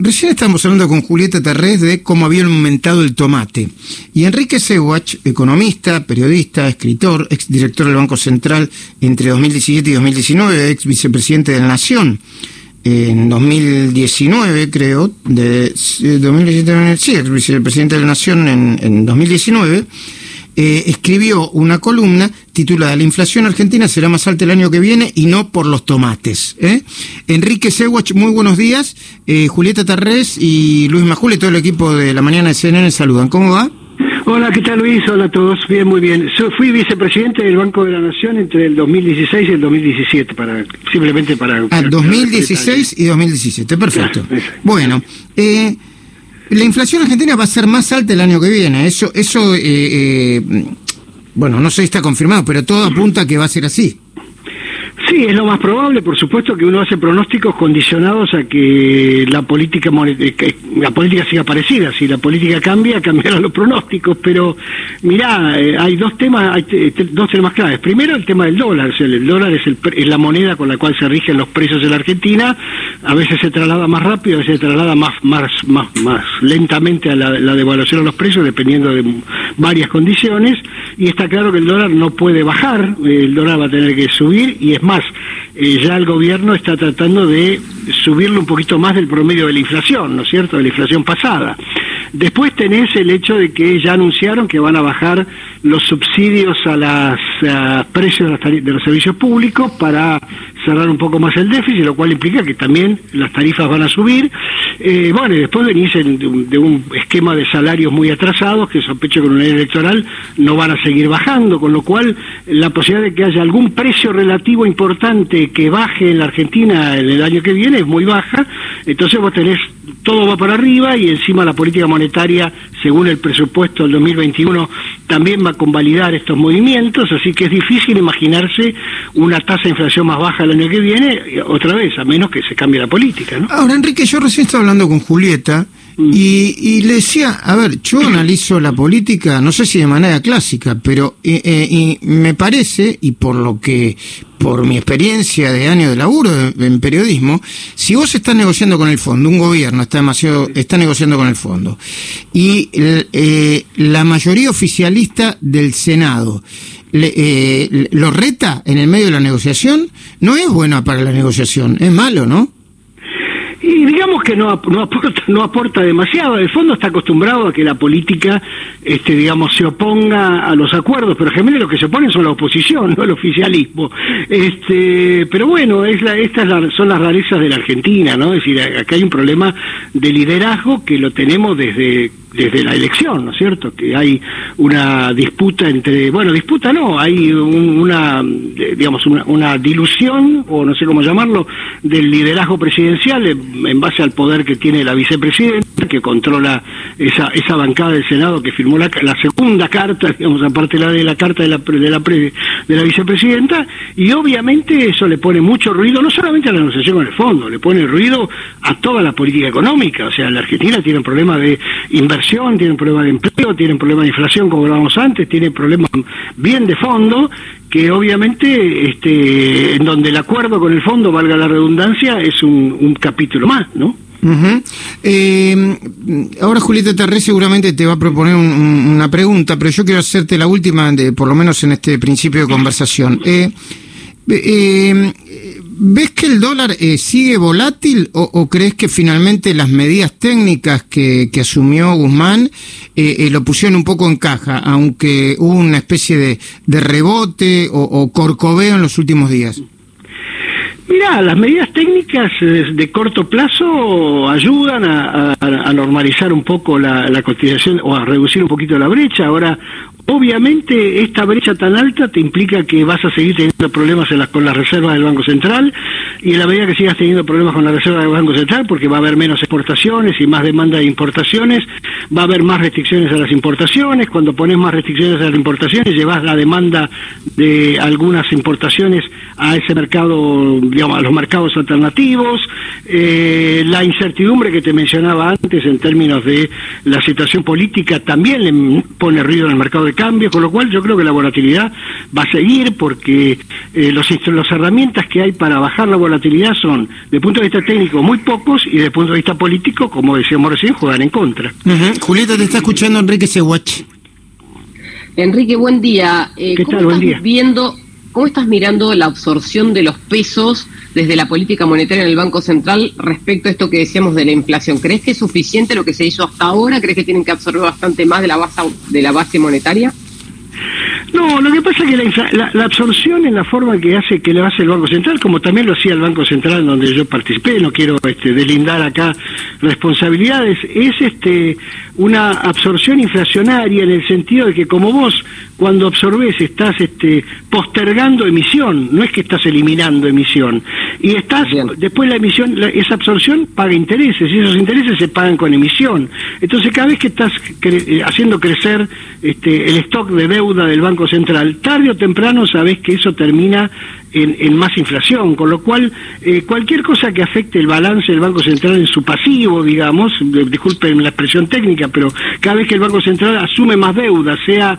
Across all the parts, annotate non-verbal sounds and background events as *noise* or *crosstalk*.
recién estábamos hablando con Julieta Terrés de cómo había aumentado el tomate. Y Enrique Sewach, economista, periodista, escritor, ex director del Banco Central entre 2017 y 2019, ex vicepresidente de la Nación en 2019, creo, de 2017, sí, ex vicepresidente de la Nación en, en 2019 eh, escribió una columna titulada La inflación argentina será más alta el año que viene y no por los tomates. ¿eh? Enrique Sewach, muy buenos días. Eh, Julieta Tarrés y Luis Majule, todo el equipo de la mañana de CNN saludan. ¿Cómo va? Hola, ¿qué tal Luis? Hola a todos. Bien, muy bien. fui vicepresidente del Banco de la Nación entre el 2016 y el 2017, para, simplemente para... Ah, 2016 y 2017, perfecto. bueno, eh, la inflación argentina va a ser más alta el año que viene. Eso, eso, eh, eh, bueno, no sé si está confirmado, pero todo apunta a que va a ser así. Sí, es lo más probable, por supuesto que uno hace pronósticos condicionados a que la política eh, la política siga parecida, si la política cambia, *laughs* cambiarán los pronósticos, pero mirá, eh, hay dos temas, hay dos temas claves. Primero el tema del dólar, el dólar es, el, la moneda con la cual se rigen los precios en la Argentina, a veces se traslada más rápido, a veces se traslada más más más, más lentamente a la devaluación de los precios dependiendo de varias condiciones y está claro que el dólar no puede bajar, el dólar va a tener que subir y es más eh, ya el gobierno está tratando de subirlo un poquito más del promedio de la inflación, ¿no es cierto?, de la inflación pasada. Después tenés el hecho de que ya anunciaron que van a bajar los subsidios a los precios de, los servicios públicos para cerrar un poco más el déficit, lo cual implica que también las tarifas van a subir. Eh, bueno, y después venís de un esquema de salarios muy atrasados, que sospecho que con una ley electoral no van a seguir bajando, con lo cual la posibilidad de que haya algún precio relativo importante que baje en la Argentina en el año que viene es muy baja, entonces vos tenés todo va para arriba y encima la política monetaria, según el presupuesto del 2021, también va a convalidar estos movimientos, así que es difícil imaginarse una tasa de inflación más baja el año que viene, otra vez, a menos que se cambie la política. ¿no? Ahora, Enrique, yo recién estaba hablando con Julieta. Y, y, le decía, a ver, yo analizo la política, no sé si de manera clásica, pero eh, eh, y me parece, y por lo que por mi experiencia de años de laburo en periodismo, si vos estás negociando con el fondo, un gobierno está demasiado, está negociando con el fondo, y eh, la mayoría oficialista del Senado eh, lo reta en el medio de la negociación, no es buena para la negociación, es malo, ¿no? Y digamos que no, no, aporta, no aporta demasiado. El fondo está acostumbrado a que la política, este, digamos, se oponga a los acuerdos, pero generalmente lo que se oponen son la oposición, *laughs* no el oficialismo. Este, pero bueno, es la, estas son las rarezas de la Argentina, ¿no? Es decir, acá hay un problema de liderazgo que lo tenemos desde desde la elección, ¿no es cierto? Que hay una disputa entre, bueno, disputa no, hay una, digamos, una, dilusión, o no sé cómo llamarlo, del liderazgo presidencial en, base al poder que tiene la vicepresidenta, que controla esa, esa bancada del Senado que firmó la, la segunda carta, *laughs* digamos, aparte la de la carta de la, de la, de la vicepresidenta, y obviamente eso le pone mucho ruido, no solamente a la negociación con el fondo, le pone ruido a toda la política económica, o sea, la Argentina tiene un problema de inversión tienen problemas de empleo, tienen problemas de inflación, como hablábamos antes, tienen problemas bien de fondo, que obviamente este, en donde el acuerdo con el fondo, valga la redundancia, es un, capítulo más, ¿no? Eh, ahora Julieta Terré seguramente te va a proponer una pregunta, pero yo quiero hacerte la última, de, por lo menos en este principio de conversación. Eh, eh, ¿Ves que el dólar eh, sigue volátil o, crees que finalmente las medidas técnicas que, asumió Guzmán eh, eh, lo pusieron un poco en caja, aunque hubo una especie de, rebote o, corcoveo en los últimos días? Mira, las medidas técnicas de corto plazo ayudan a, normalizar un poco la, la, cotización o a reducir un poquito la brecha. Ahora, Obviamente esta brecha tan alta te implica que vas a seguir teniendo problemas con las reservas del Banco Central y en la medida que sigas teniendo problemas con la reserva del Banco Central porque va a haber menos exportaciones y más demanda de importaciones, va a haber más restricciones a las importaciones, cuando pones más restricciones a las importaciones llevas la demanda de algunas importaciones a ese mercado digamos, a los mercados alternativos, eh, la incertidumbre que te mencionaba antes en términos de la situación política también le pone ruido en el mercado de cambio, con lo cual yo creo que la volatilidad va a seguir porque eh, los, las herramientas que hay para bajar la volatilidad son, de punto de vista técnico, muy pocos y de punto de vista político, como decíamos recién, juegan en contra. Julieta, te está escuchando Enrique Seguach. Enrique, buen día. Eh, ¿Cómo estás viendo, cómo estás mirando la absorción de los pesos desde la política monetaria en el Banco Central respecto a esto que decíamos de la inflación? ¿Crees que es suficiente lo que se hizo hasta ahora? ¿Crees que tienen que absorber bastante más de la base, de la base monetaria? No, lo que pasa es que la, absorción en la forma que hace que le hace el Banco Central, como también lo hacía el Banco Central donde yo participé, no quiero este, delindar acá responsabilidades, es este una absorción inflacionaria en el sentido de que como vos cuando absorbes estás este postergando emisión, no es que estás eliminando emisión, y estás después la emisión, esa absorción paga intereses y esos intereses se pagan con emisión. Entonces cada vez que estás eh, haciendo crecer este, el stock de deuda del Banco Central, tarde o temprano sabes que eso termina en, más inflación, con lo cual eh, cualquier cosa que afecte el balance del Banco Central en su pasivo, digamos, disculpen la expresión técnica, pero cada vez que el Banco Central asume más deuda, sea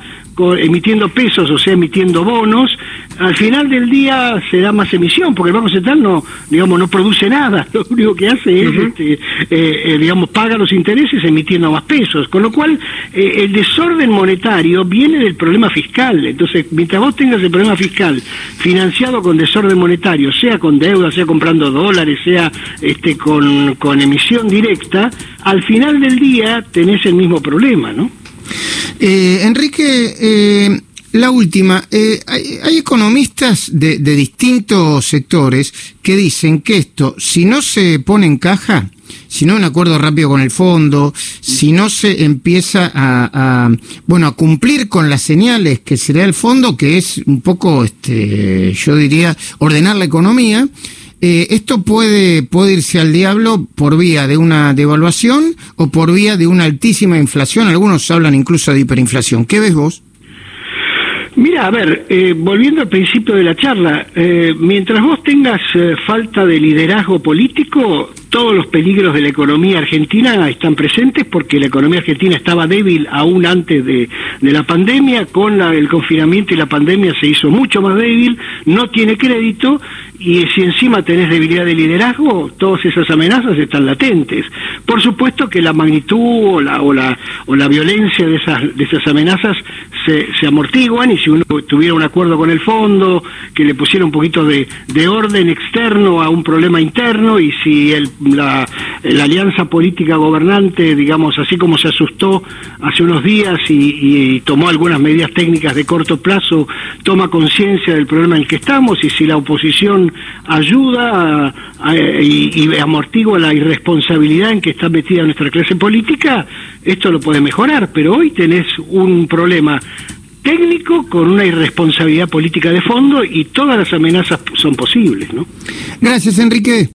emitiendo pesos o sea emitiendo bonos, al final del día se da más emisión, porque el Banco Central no, digamos, no produce nada, *laughs* lo único que hace es, este, eh, eh, digamos, paga los intereses emitiendo más pesos, con lo cual eh, el desorden monetario viene del problema fiscal, entonces mientras vos tengas el problema fiscal financiado con desorden monetario, sea con deuda, sea comprando dólares, sea este, con, con emisión directa, al final del día tenés el mismo problema, ¿no? Eh, Enrique, eh, la última, eh, hay, economistas de, distintos sectores que dicen que esto, si no se pone en caja, si no un acuerdo rápido con el fondo, si no se empieza a, bueno a cumplir con las señales que será el fondo, que es un poco, este, yo diría, ordenar la economía, eh, esto puede, puede irse al diablo por vía de una devaluación o por vía de una altísima inflación. Algunos hablan incluso de hiperinflación. ¿Qué ves vos? Mira, a ver, eh, volviendo al principio de la charla, eh, mientras vos tengas falta de liderazgo político, todos los peligros de la economía argentina están presentes porque la economía argentina estaba débil aún antes de, la pandemia, con el confinamiento y la pandemia se hizo mucho más débil, no tiene crédito y si encima tenés debilidad de liderazgo, todas esas amenazas están latentes. Por supuesto que la magnitud o la, o la, o la violencia de esas, de esas amenazas se, se amortiguan y si uno tuviera un acuerdo con el fondo, que le pusiera un poquito de, de orden externo a un problema interno y si el la, alianza política gobernante, digamos, así como se asustó hace unos días y, tomó algunas medidas técnicas de corto plazo, toma conciencia del problema en el que estamos y si la oposición ayuda y, y amortigua la irresponsabilidad en que está metida nuestra clase política, esto lo puede mejorar, pero hoy tenés un problema técnico con una irresponsabilidad política de fondo y todas las amenazas son posibles, ¿no? Gracias, Enrique.